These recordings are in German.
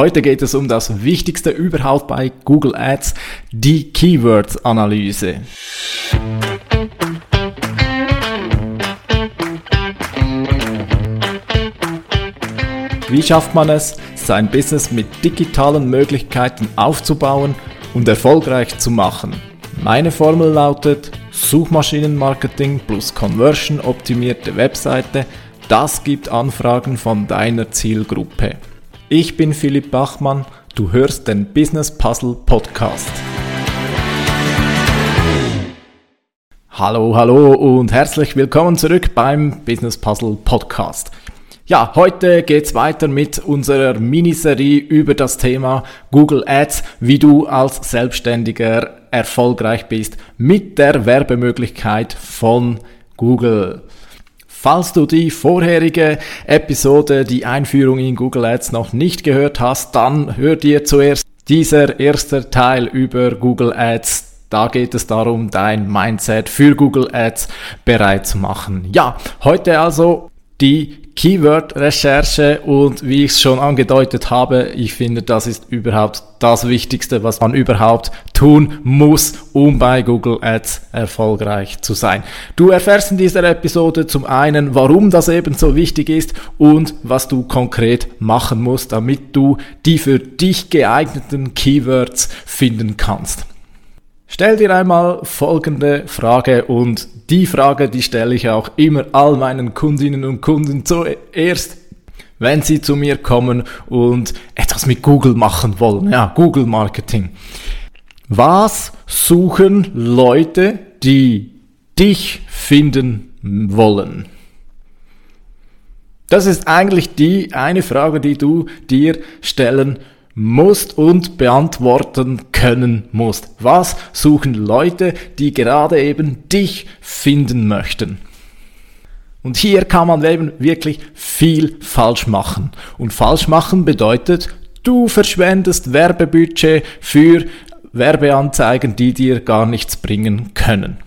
Heute geht es um das Wichtigste überhaupt bei Google Ads, die Keyword-Analyse. Wie schafft man es, sein Business mit digitalen Möglichkeiten aufzubauen und erfolgreich zu machen? Meine Formel lautet Suchmaschinenmarketing plus Conversion optimierte Webseite. Das gibt Anfragen von deiner Zielgruppe. Ich bin Philipp Bachmann, du hörst den Business Puzzle Podcast. Hallo, hallo und herzlich willkommen zurück beim Business Puzzle Podcast. Ja, heute geht's weiter mit unserer Miniserie über das Thema Google Ads, wie du als Selbstständiger erfolgreich bist mit der Werbemöglichkeit von Google. Falls du die vorherige Episode, die Einführung in Google Ads noch nicht gehört hast, dann hör dir zuerst dieser erste Teil über Google Ads da geht es darum, dein Mindset für Google Ads bereit zu machen. Ja, heute also die Keyword-Recherche und wie ich es schon angedeutet habe, ich finde, das ist überhaupt das Wichtigste, was man überhaupt tun muss, um bei Google Ads erfolgreich zu sein. Du erfährst in dieser Episode zum einen, warum das eben so wichtig ist und was du konkret machen musst, damit du die für dich geeigneten Keywords finden kannst. Stell dir einmal folgende Frage und die Frage, die stelle ich auch immer all meinen Kundinnen und Kunden zuerst, wenn sie zu mir kommen und etwas mit Google machen wollen. Ja, Google Marketing. Was suchen Leute, die dich finden wollen? Das ist eigentlich die eine Frage, die du dir stellen musst und beantworten können musst. Was suchen Leute, die gerade eben dich finden möchten? Und hier kann man eben wirklich viel falsch machen. Und falsch machen bedeutet, du verschwendest Werbebudget für Werbeanzeigen, die dir gar nichts bringen können.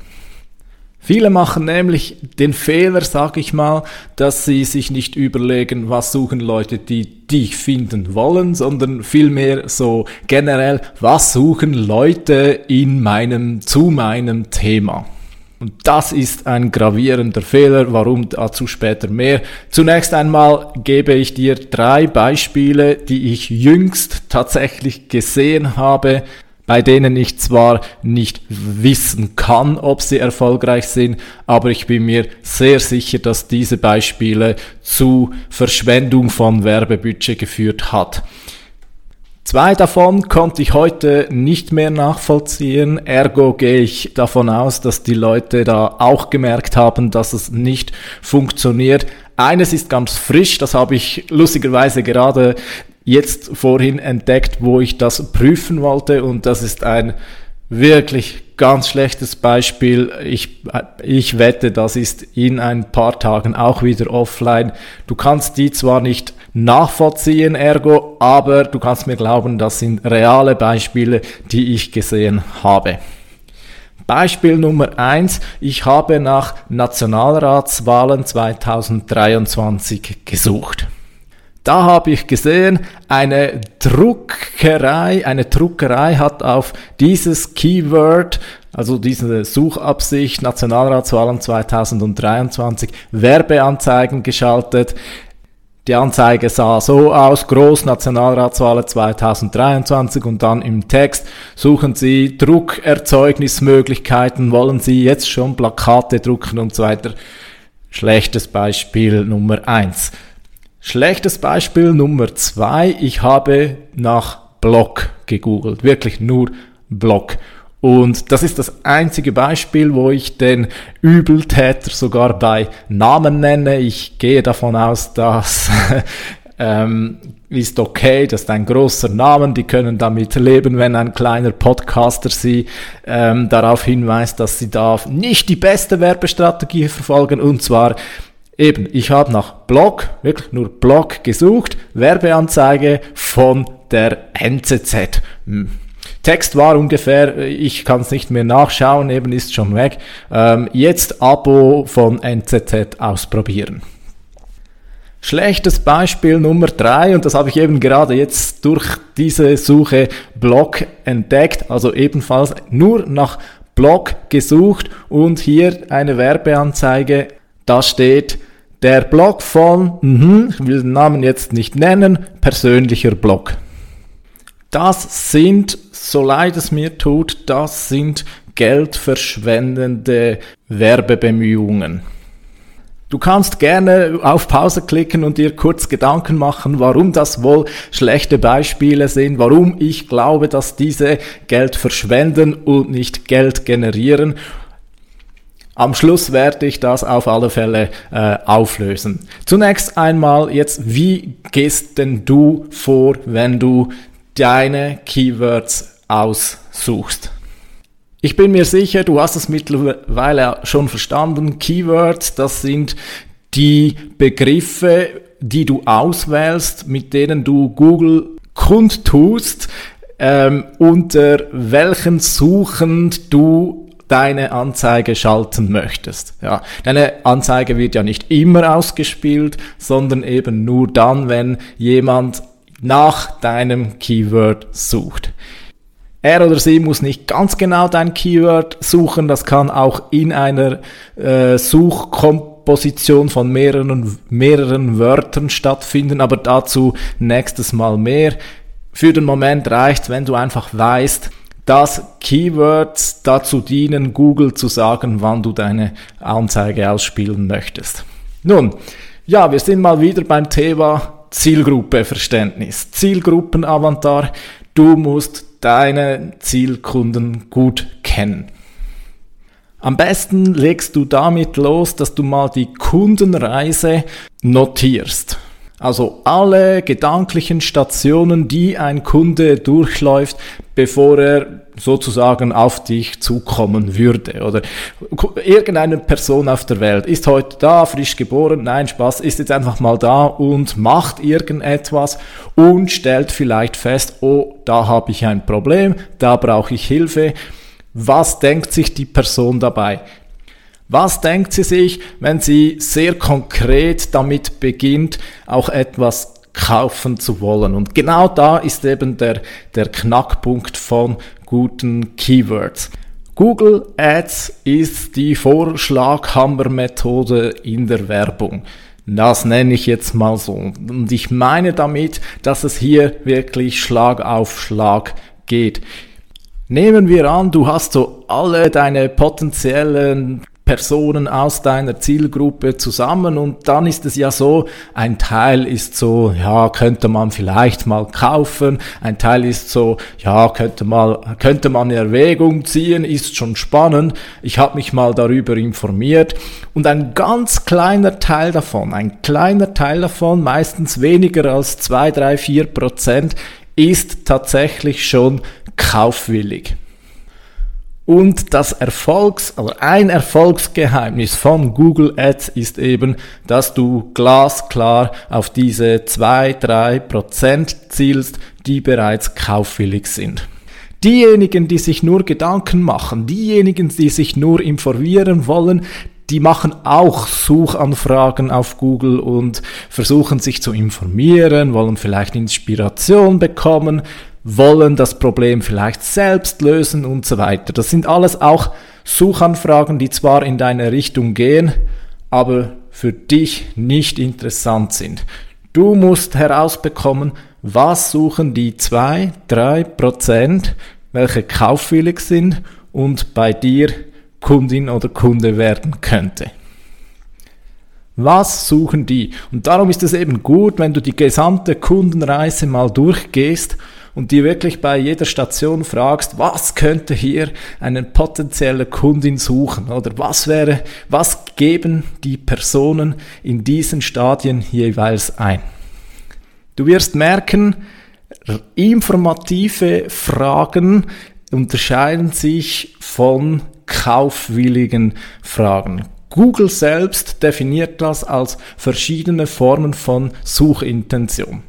Viele machen nämlich den Fehler, sag ich mal, dass sie sich nicht überlegen, was suchen Leute, die dich finden wollen, sondern vielmehr so generell, was suchen Leute in meinem, zu meinem Thema. Und das ist ein gravierender Fehler, warum dazu später mehr. Zunächst einmal gebe ich dir drei Beispiele, die ich jüngst tatsächlich gesehen habe, bei denen ich zwar nicht wissen kann, ob sie erfolgreich sind, aber ich bin mir sehr sicher, dass diese Beispiele zu Verschwendung von Werbebudget geführt hat. Zwei davon konnte ich heute nicht mehr nachvollziehen, ergo gehe ich davon aus, dass die Leute da auch gemerkt haben, dass es nicht funktioniert. Eines ist ganz frisch, das habe ich lustigerweise gerade jetzt vorhin entdeckt, wo ich das prüfen wollte und das ist ein wirklich ganz schlechtes Beispiel. Ich, ich wette, das ist in ein paar Tagen auch wieder offline. Du kannst die zwar nicht nachvollziehen, ergo, aber du kannst mir glauben, das sind reale Beispiele, die ich gesehen habe. Beispiel Nummer eins: Ich habe nach Nationalratswahlen 2023 gesucht. Da habe ich gesehen, eine Druckerei, eine Druckerei hat auf dieses Keyword, also diese Suchabsicht Nationalratswahlen 2023, Werbeanzeigen geschaltet. Die Anzeige sah so aus, Groß Nationalratswahl 2023 und dann im Text suchen Sie Druckerzeugnismöglichkeiten, wollen Sie jetzt schon Plakate drucken und so weiter. Schlechtes Beispiel Nummer eins. Schlechtes Beispiel Nummer zwei. Ich habe nach Blog gegoogelt. Wirklich nur Blog. Und das ist das einzige Beispiel, wo ich den Übeltäter sogar bei Namen nenne. Ich gehe davon aus, dass ähm, ist okay, das ist ein großer Name, die können damit leben, wenn ein kleiner Podcaster sie ähm, darauf hinweist, dass sie da nicht die beste Werbestrategie verfolgen und zwar Eben, ich habe nach Blog, wirklich nur Blog gesucht, Werbeanzeige von der NZZ. Hm. Text war ungefähr, ich kann es nicht mehr nachschauen, eben ist schon weg. Ähm, jetzt Abo von NZZ ausprobieren. Schlechtes Beispiel Nummer drei und das habe ich eben gerade jetzt durch diese Suche Blog entdeckt, also ebenfalls nur nach Blog gesucht und hier eine Werbeanzeige, da steht der Blog von, mh, ich will den Namen jetzt nicht nennen, persönlicher Blog. Das sind, so leid es mir tut, das sind geldverschwendende Werbebemühungen. Du kannst gerne auf Pause klicken und dir kurz Gedanken machen, warum das wohl schlechte Beispiele sind, warum ich glaube, dass diese Geld verschwenden und nicht Geld generieren. Am Schluss werde ich das auf alle Fälle äh, auflösen. Zunächst einmal jetzt, wie gehst denn du vor, wenn du deine Keywords aussuchst? Ich bin mir sicher, du hast es mittlerweile schon verstanden. Keywords, das sind die Begriffe, die du auswählst, mit denen du Google kundtust, ähm, unter welchen Suchen du deine Anzeige schalten möchtest. Ja, deine Anzeige wird ja nicht immer ausgespielt, sondern eben nur dann, wenn jemand nach deinem Keyword sucht. Er oder sie muss nicht ganz genau dein Keyword suchen, das kann auch in einer äh, Suchkomposition von mehreren, mehreren Wörtern stattfinden, aber dazu nächstes Mal mehr. Für den Moment reicht, wenn du einfach weißt, dass Keywords dazu dienen, Google zu sagen, wann du deine Anzeige ausspielen möchtest. Nun, ja, wir sind mal wieder beim Thema Zielgruppeverständnis. Zielgruppenavantar. Du musst deine Zielkunden gut kennen. Am besten legst du damit los, dass du mal die Kundenreise notierst. Also alle gedanklichen Stationen, die ein Kunde durchläuft, bevor er sozusagen auf dich zukommen würde. Oder irgendeine Person auf der Welt ist heute da, frisch geboren, nein, Spaß, ist jetzt einfach mal da und macht irgendetwas und stellt vielleicht fest, oh, da habe ich ein Problem, da brauche ich Hilfe. Was denkt sich die Person dabei? Was denkt sie sich, wenn sie sehr konkret damit beginnt, auch etwas kaufen zu wollen? Und genau da ist eben der, der Knackpunkt von guten Keywords. Google Ads ist die Vorschlaghammer-Methode in der Werbung. Das nenne ich jetzt mal so. Und ich meine damit, dass es hier wirklich Schlag auf Schlag geht. Nehmen wir an, du hast so alle deine potenziellen Personen aus deiner Zielgruppe zusammen und dann ist es ja so, ein Teil ist so, ja, könnte man vielleicht mal kaufen, ein Teil ist so, ja, könnte mal könnte man in Erwägung ziehen, ist schon spannend. Ich habe mich mal darüber informiert und ein ganz kleiner Teil davon, ein kleiner Teil davon, meistens weniger als zwei, drei, vier Prozent ist tatsächlich schon kaufwillig. Und das Erfolgs, also ein Erfolgsgeheimnis von Google Ads ist eben, dass du glasklar auf diese zwei drei Prozent zielst, die bereits kaufwillig sind. Diejenigen, die sich nur Gedanken machen, diejenigen, die sich nur informieren wollen, die machen auch Suchanfragen auf Google und versuchen sich zu informieren, wollen vielleicht Inspiration bekommen, wollen das Problem vielleicht selbst lösen und so weiter. Das sind alles auch Suchanfragen, die zwar in deine Richtung gehen, aber für dich nicht interessant sind. Du musst herausbekommen, was suchen die zwei, drei Prozent, welche kaufwillig sind und bei dir Kundin oder Kunde werden könnte. Was suchen die? Und darum ist es eben gut, wenn du die gesamte Kundenreise mal durchgehst und dir wirklich bei jeder Station fragst, was könnte hier eine potenzielle Kundin suchen oder was wäre, was geben die Personen in diesen Stadien jeweils ein. Du wirst merken, informative Fragen unterscheiden sich von kaufwilligen Fragen. Google selbst definiert das als verschiedene Formen von Suchintention.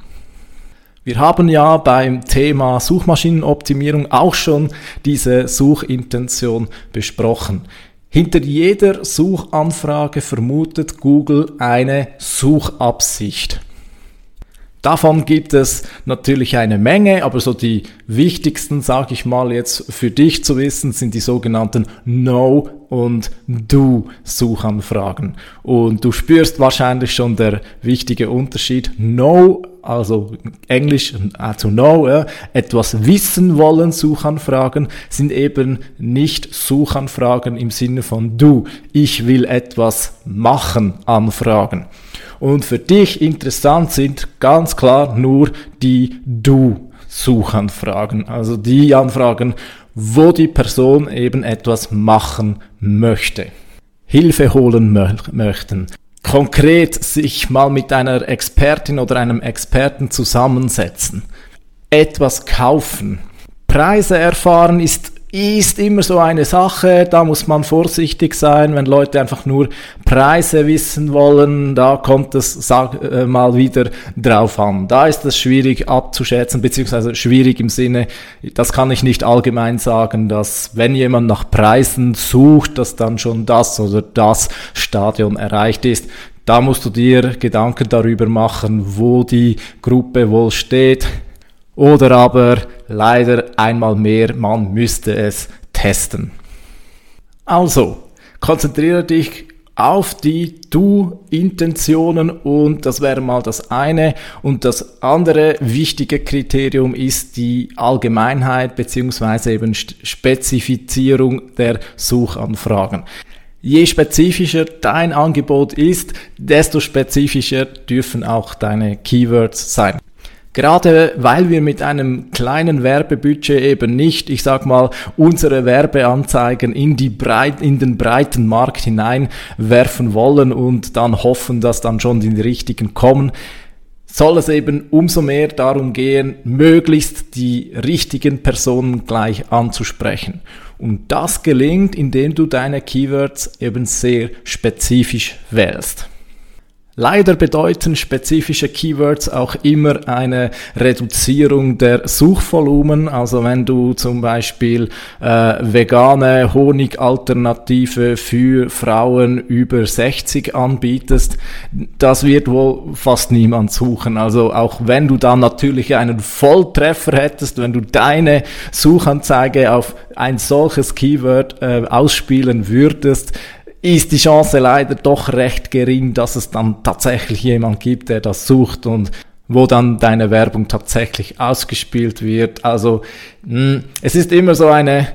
Wir haben ja beim Thema Suchmaschinenoptimierung auch schon diese Suchintention besprochen. Hinter jeder Suchanfrage vermutet Google eine Suchabsicht. Davon gibt es natürlich eine Menge, aber so die wichtigsten, sage ich mal jetzt für dich zu wissen, sind die sogenannten No und Do Suchanfragen. Und du spürst wahrscheinlich schon der wichtige Unterschied. No, also Englisch uh, to know, ja, etwas wissen wollen Suchanfragen sind eben nicht Suchanfragen im Sinne von Du, ich will etwas machen Anfragen. Und für dich interessant sind ganz klar nur die Du-Suchanfragen. Also die Anfragen, wo die Person eben etwas machen möchte. Hilfe holen mö möchten. Konkret sich mal mit einer Expertin oder einem Experten zusammensetzen. Etwas kaufen. Preise erfahren ist ist immer so eine Sache, da muss man vorsichtig sein, wenn Leute einfach nur Preise wissen wollen, da kommt es sag, äh, mal wieder drauf an. Da ist es schwierig abzuschätzen, beziehungsweise schwierig im Sinne, das kann ich nicht allgemein sagen, dass wenn jemand nach Preisen sucht, dass dann schon das oder das Stadion erreicht ist. Da musst du dir Gedanken darüber machen, wo die Gruppe wohl steht. Oder aber leider einmal mehr, man müsste es testen. Also, konzentriere dich auf die Du-Intentionen und das wäre mal das eine. Und das andere wichtige Kriterium ist die Allgemeinheit beziehungsweise eben Spezifizierung der Suchanfragen. Je spezifischer dein Angebot ist, desto spezifischer dürfen auch deine Keywords sein. Gerade weil wir mit einem kleinen Werbebudget eben nicht, ich sag mal, unsere Werbeanzeigen in die breit, in den breiten Markt hineinwerfen wollen und dann hoffen, dass dann schon die richtigen kommen, soll es eben umso mehr darum gehen, möglichst die richtigen Personen gleich anzusprechen. Und das gelingt, indem du deine Keywords eben sehr spezifisch wählst. Leider bedeuten spezifische Keywords auch immer eine Reduzierung der Suchvolumen. Also wenn du zum Beispiel äh, vegane Honigalternative für Frauen über 60 anbietest, das wird wohl fast niemand suchen. Also auch wenn du dann natürlich einen Volltreffer hättest, wenn du deine Suchanzeige auf ein solches Keyword äh, ausspielen würdest, ist die Chance leider doch recht gering, dass es dann tatsächlich jemand gibt, der das sucht und wo dann deine Werbung tatsächlich ausgespielt wird. Also mh, hm, es ist immer so eine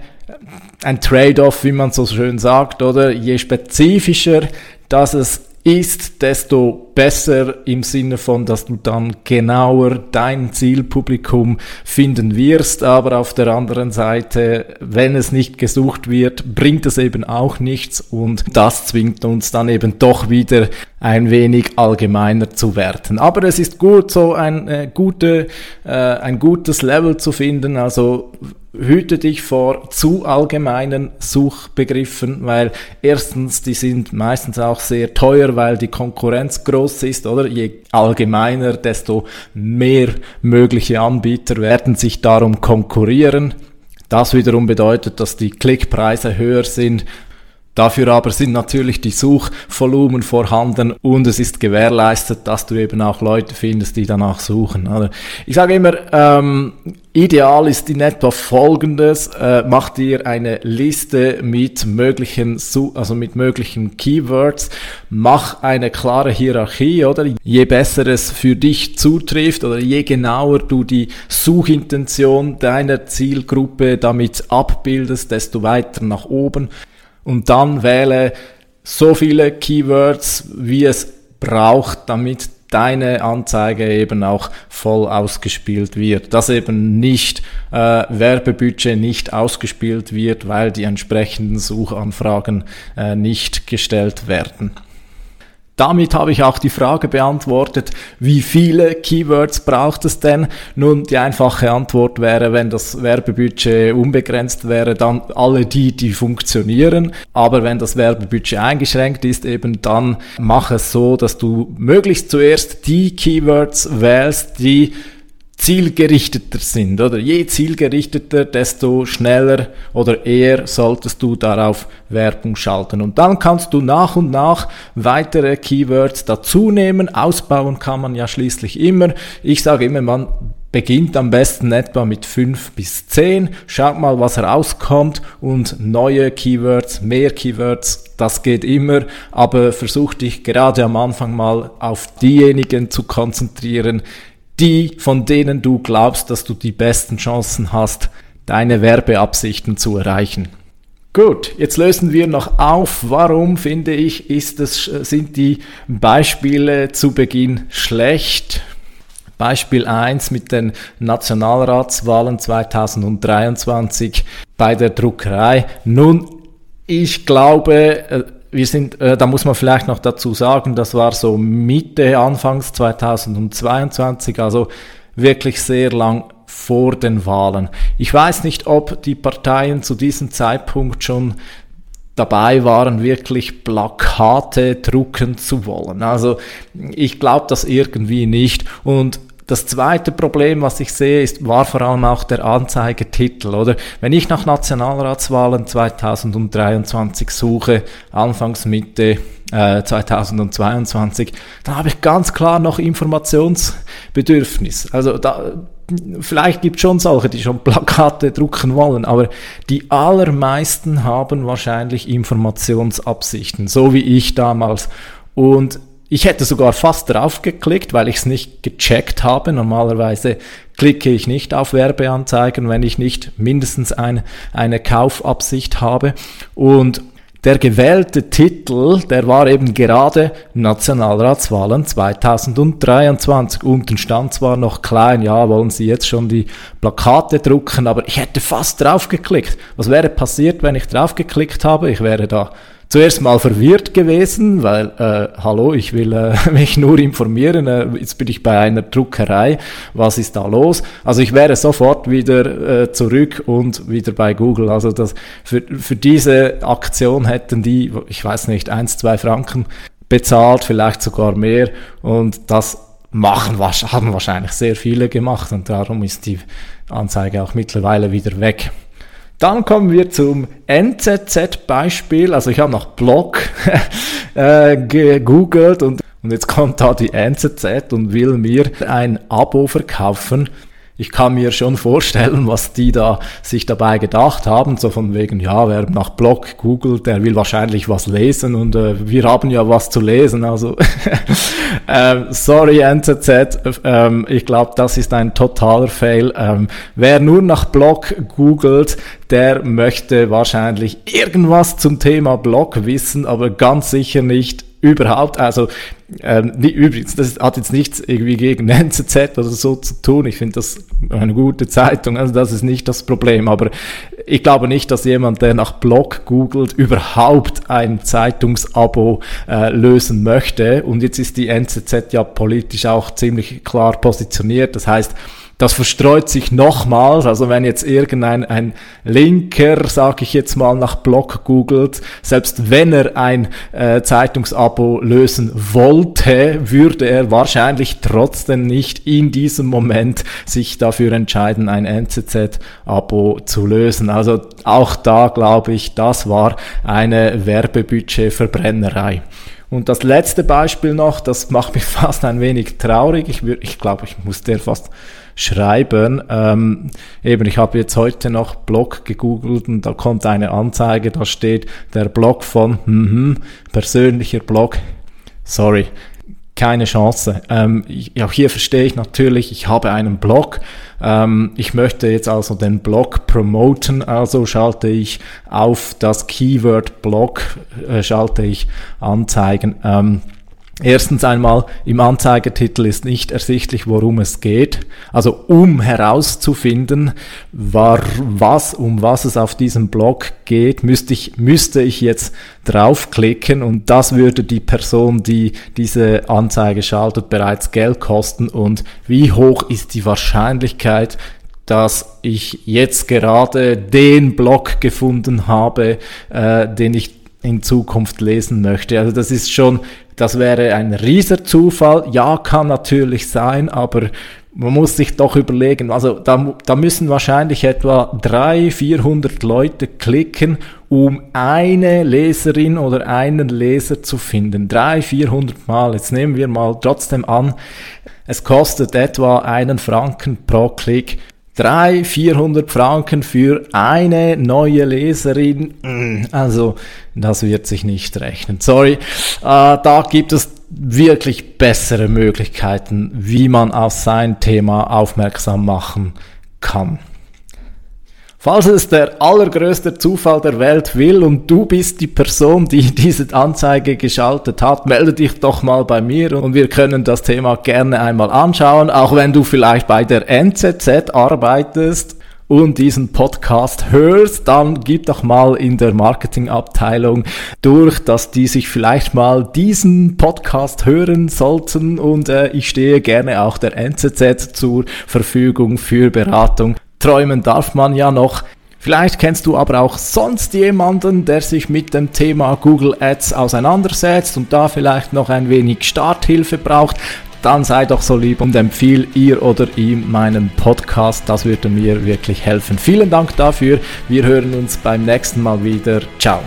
ein Trade-off, wie man so schön sagt, oder? Je spezifischer dass es ist, desto besser im Sinne von, dass du dann genauer dein Zielpublikum finden wirst. Aber auf der anderen Seite, wenn es nicht gesucht wird, bringt es eben auch nichts und das zwingt uns dann eben doch wieder ein wenig allgemeiner zu werden. Aber es ist gut, so ein, äh, gute, äh, ein gutes Level zu finden. Also hüte dich vor zu allgemeinen Suchbegriffen, weil erstens, die sind meistens auch sehr teuer, weil die Konkurrenz groß ist, oder? Je allgemeiner, desto mehr mögliche Anbieter werden sich darum konkurrieren. Das wiederum bedeutet, dass die Klickpreise höher sind Dafür aber sind natürlich die Suchvolumen vorhanden und es ist gewährleistet, dass du eben auch Leute findest, die danach suchen. Ich sage immer, ähm, ideal ist in etwa folgendes, äh, mach dir eine Liste mit möglichen, also mit möglichen Keywords, mach eine klare Hierarchie, oder? Je besser es für dich zutrifft oder je genauer du die Suchintention deiner Zielgruppe damit abbildest, desto weiter nach oben und dann wähle so viele Keywords, wie es braucht, damit deine Anzeige eben auch voll ausgespielt wird. Dass eben nicht äh, Werbebudget nicht ausgespielt wird, weil die entsprechenden Suchanfragen äh, nicht gestellt werden. Damit habe ich auch die Frage beantwortet, wie viele Keywords braucht es denn? Nun, die einfache Antwort wäre, wenn das Werbebudget unbegrenzt wäre, dann alle die, die funktionieren. Aber wenn das Werbebudget eingeschränkt ist, eben dann mach es so, dass du möglichst zuerst die Keywords wählst, die zielgerichteter sind, oder? Je zielgerichteter, desto schneller oder eher solltest du darauf Werbung schalten. Und dann kannst du nach und nach weitere Keywords dazu nehmen. Ausbauen kann man ja schließlich immer. Ich sage immer, man beginnt am besten etwa mit fünf bis zehn. Schaut mal, was herauskommt und neue Keywords, mehr Keywords, das geht immer, aber versuch dich gerade am Anfang mal auf diejenigen zu konzentrieren, die, von denen du glaubst, dass du die besten Chancen hast, deine Werbeabsichten zu erreichen. Gut, jetzt lösen wir noch auf, warum finde ich, ist es, sind die Beispiele zu Beginn schlecht. Beispiel 1 mit den Nationalratswahlen 2023 bei der Druckerei. Nun, ich glaube, äh, wir sind, äh, da muss man vielleicht noch dazu sagen, das war so Mitte, Anfangs 2022, also wirklich sehr lang vor den Wahlen. Ich weiß nicht, ob die Parteien zu diesem Zeitpunkt schon dabei waren, wirklich Plakate drucken zu wollen. Also ich glaube das irgendwie nicht. Und das zweite Problem, was ich sehe, ist, war vor allem auch der Anzeigetitel, oder? Wenn ich nach Nationalratswahlen 2023 suche, Anfangs Mitte äh, 2022, dann habe ich ganz klar noch Informationsbedürfnis. Also da, vielleicht gibt es schon solche, die schon Plakate drucken wollen, aber die allermeisten haben wahrscheinlich Informationsabsichten, so wie ich damals. Und ich hätte sogar fast drauf geklickt, weil ich es nicht gecheckt habe. Normalerweise klicke ich nicht auf Werbeanzeigen, wenn ich nicht mindestens eine, eine Kaufabsicht habe. Und der gewählte Titel, der war eben gerade Nationalratswahlen 2023. Unten stand zwar noch klein, ja, wollen Sie jetzt schon die Plakate drucken, aber ich hätte fast drauf geklickt. Was wäre passiert, wenn ich drauf geklickt habe? Ich wäre da zuerst mal verwirrt gewesen, weil, äh, hallo, ich will äh, mich nur informieren, äh, jetzt bin ich bei einer Druckerei, was ist da los? Also ich wäre sofort wieder äh, zurück und wieder bei Google. Also das, für, für diese Aktion hätten die, ich weiß nicht, eins, zwei Franken bezahlt, vielleicht sogar mehr und das machen, haben wahrscheinlich sehr viele gemacht und darum ist die Anzeige auch mittlerweile wieder weg. Dann kommen wir zum NZZ-Beispiel. Also ich habe nach Blog äh, gegoogelt und, und jetzt kommt da die NZZ und will mir ein Abo verkaufen ich kann mir schon vorstellen, was die da sich dabei gedacht haben, so von wegen, ja, wer nach Blog googelt, der will wahrscheinlich was lesen und äh, wir haben ja was zu lesen, also. Ähm, sorry NZZ, ähm, ich glaube, das ist ein totaler Fail. Ähm, wer nur nach Blog googelt, der möchte wahrscheinlich irgendwas zum Thema Blog wissen, aber ganz sicher nicht überhaupt, also ähm, wie, übrigens, das hat jetzt nichts irgendwie gegen NZZ oder so zu tun. Ich finde das eine gute Zeitung, also das ist nicht das Problem. Aber ich glaube nicht, dass jemand, der nach Blog googelt, überhaupt ein Zeitungsabo äh, lösen möchte. Und jetzt ist die NZZ ja politisch auch ziemlich klar positioniert. Das heißt, das verstreut sich nochmals. Also wenn jetzt irgendein ein Linker, sage ich jetzt mal, nach Blog googelt, selbst wenn er ein äh, Zeitungsabo lösen wollte, würde er wahrscheinlich trotzdem nicht in diesem Moment sich dafür entscheiden, ein NZZ-Abo zu lösen. Also auch da glaube ich, das war eine Werbebudgetverbrennerei. Und das letzte Beispiel noch, das macht mich fast ein wenig traurig. Ich, ich glaube, ich muss der fast schreiben. Ähm, eben, ich habe jetzt heute noch Blog gegoogelt und da kommt eine Anzeige, da steht der Blog von mhm, persönlicher Blog. Sorry, keine Chance. Ähm, ich, auch hier verstehe ich natürlich, ich habe einen Blog. Ähm, ich möchte jetzt also den Blog promoten, also schalte ich auf das Keyword Blog, äh, schalte ich Anzeigen. Ähm, Erstens einmal, im Anzeigetitel ist nicht ersichtlich, worum es geht. Also um herauszufinden, war, was, um was es auf diesem Blog geht, müsste ich, müsste ich jetzt draufklicken und das würde die Person, die diese Anzeige schaltet, bereits Geld kosten. Und wie hoch ist die Wahrscheinlichkeit, dass ich jetzt gerade den Blog gefunden habe, äh, den ich in Zukunft lesen möchte. Also das ist schon Das wäre ein rieser Zufall. Ja, kann natürlich sein, aber man muss sich doch überlegen, also da, da müssen wahrscheinlich etwa 300, 400 Leute klicken, um eine Leserin oder einen Leser zu finden. 300, 400 Mal. Jetzt nehmen wir mal trotzdem an, es kostet etwa einen Franken pro Klick. 300, 400 Franken für eine neue Leserin. Mm, also, das wird sich nicht rechnen. Sorry, äh, da gibt es wirklich bessere Möglichkeiten, wie man auf sein Thema aufmerksam machen kann. Falls es der allergrößte Zufall der Welt will und du bist die Person, die diese Anzeige geschaltet hat, melde dich doch mal bei mir und wir können das Thema gerne einmal anschauen, auch wenn du vielleicht bei der NZZ arbeitest und diesen Podcast hörst, dann gib doch mal in der Marketingabteilung durch, dass die sich vielleicht mal diesen Podcast hören sollten und äh, ich stehe gerne auch der NZZ zur Verfügung für Beratung träumen darf man ja noch. Vielleicht kennst du aber auch sonst jemanden, der sich mit dem Thema Google Ads auseinandersetzt und da vielleicht noch ein wenig Starthilfe braucht. Dann sei doch so lieb und empfiehl ihr oder ihm meinen Podcast. Das würde mir wirklich helfen. Vielen Dank dafür. Wir hören uns beim nächsten Mal wieder. Ciao.